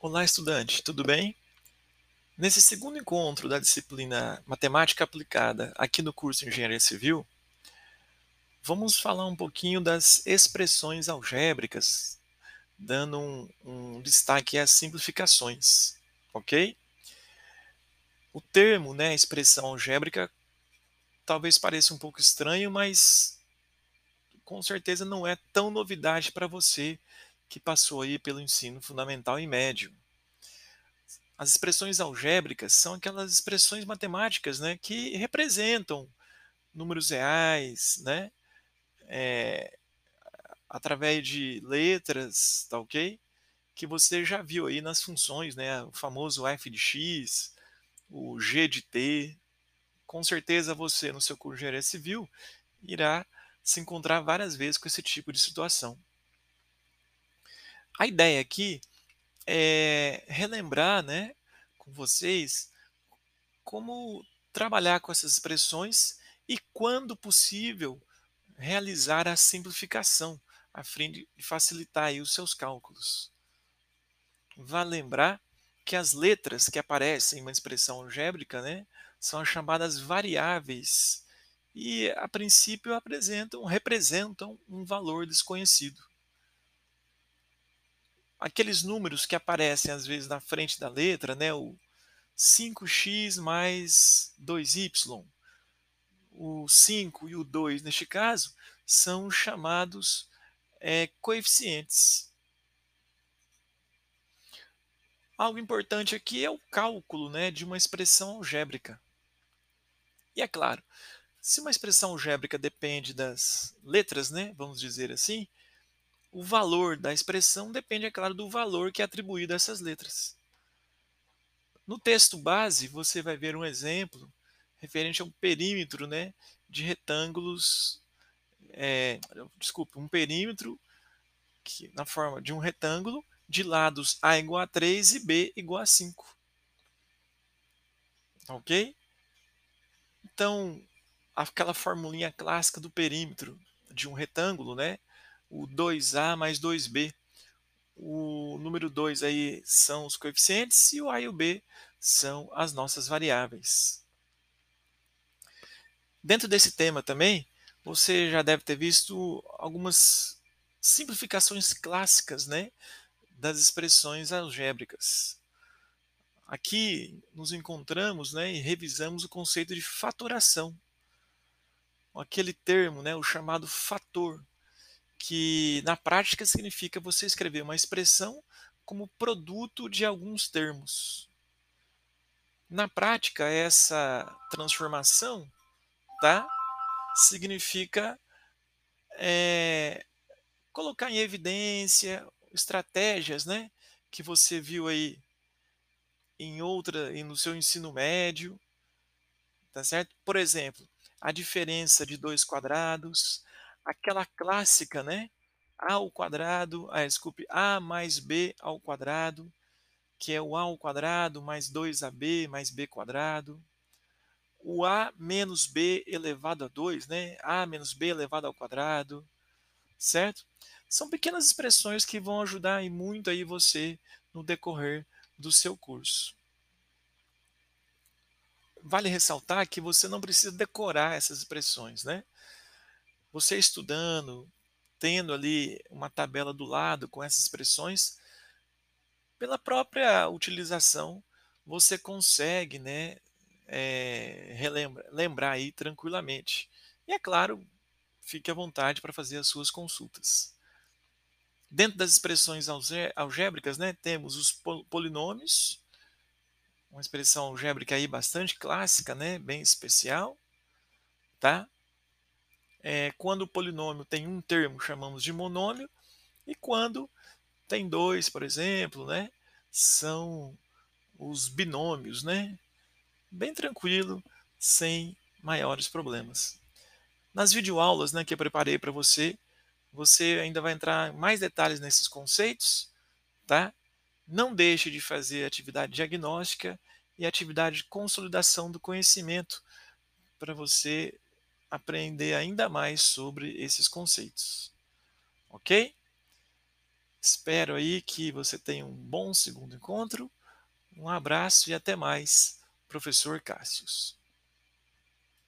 Olá, estudante, tudo bem? Nesse segundo encontro da disciplina Matemática Aplicada aqui no curso de Engenharia Civil, vamos falar um pouquinho das expressões algébricas, dando um, um destaque às simplificações, ok? O termo, né, expressão algébrica, talvez pareça um pouco estranho, mas com certeza não é tão novidade para você que passou aí pelo ensino fundamental e médio. As expressões algébricas são aquelas expressões matemáticas né, que representam números reais, né, é, através de letras, tá ok? Que você já viu aí nas funções, né, o famoso f de x, o g de t. Com certeza você, no seu curso de engenharia civil, irá se encontrar várias vezes com esse tipo de situação. A ideia aqui é relembrar né, com vocês como trabalhar com essas expressões e, quando possível, realizar a simplificação, a fim de facilitar os seus cálculos. Vale lembrar que as letras que aparecem em uma expressão algébrica né, são as chamadas variáveis e, a princípio, apresentam, representam um valor desconhecido aqueles números que aparecem às vezes na frente da letra, né, o 5x mais 2y, o 5 e o 2 neste caso, são chamados é, coeficientes. Algo importante aqui é o cálculo né, de uma expressão algébrica. E é claro, se uma expressão algébrica depende das letras, né, vamos dizer assim, o valor da expressão depende, é claro, do valor que é atribuído a essas letras. No texto base, você vai ver um exemplo referente a um perímetro né, de retângulos. É, desculpa, um perímetro que, na forma de um retângulo de lados A igual a 3 e B igual a 5. Ok? Então, aquela formulinha clássica do perímetro de um retângulo, né? O 2a mais 2b. O número 2 aí são os coeficientes e o a e o b são as nossas variáveis. Dentro desse tema também, você já deve ter visto algumas simplificações clássicas né, das expressões algébricas. Aqui nos encontramos né, e revisamos o conceito de fatoração. Aquele termo, né, o chamado fator, que na prática significa você escrever uma expressão como produto de alguns termos. Na prática, essa transformação tá, significa é, colocar em evidência estratégias né, que você viu aí em outra, no seu ensino médio, tá certo? Por exemplo, a diferença de dois quadrados, aquela clássica, né? A ao quadrado, ah, desculpe, A mais B ao quadrado, que é o A ao quadrado mais 2AB mais B quadrado. O A menos B elevado a 2, né? A menos B elevado ao quadrado, certo? São pequenas expressões que vão ajudar muito aí você no decorrer do seu curso. Vale ressaltar que você não precisa decorar essas expressões, né? Você estudando, tendo ali uma tabela do lado com essas expressões, pela própria utilização, você consegue né, é, relembra, lembrar aí tranquilamente. E é claro, fique à vontade para fazer as suas consultas. Dentro das expressões algébricas, né, temos os polinômios, uma expressão algébrica aí bastante clássica, né, bem especial, tá? É, quando o polinômio tem um termo, chamamos de monômio, e quando tem dois, por exemplo, né, são os binômios, né? Bem tranquilo, sem maiores problemas. Nas videoaulas né, que eu preparei para você, você ainda vai entrar mais detalhes nesses conceitos, tá? Não deixe de fazer atividade diagnóstica e atividade de consolidação do conhecimento para você aprender ainda mais sobre esses conceitos. Ok? Espero aí que você tenha um bom segundo encontro. Um abraço e até mais, professor Cássius.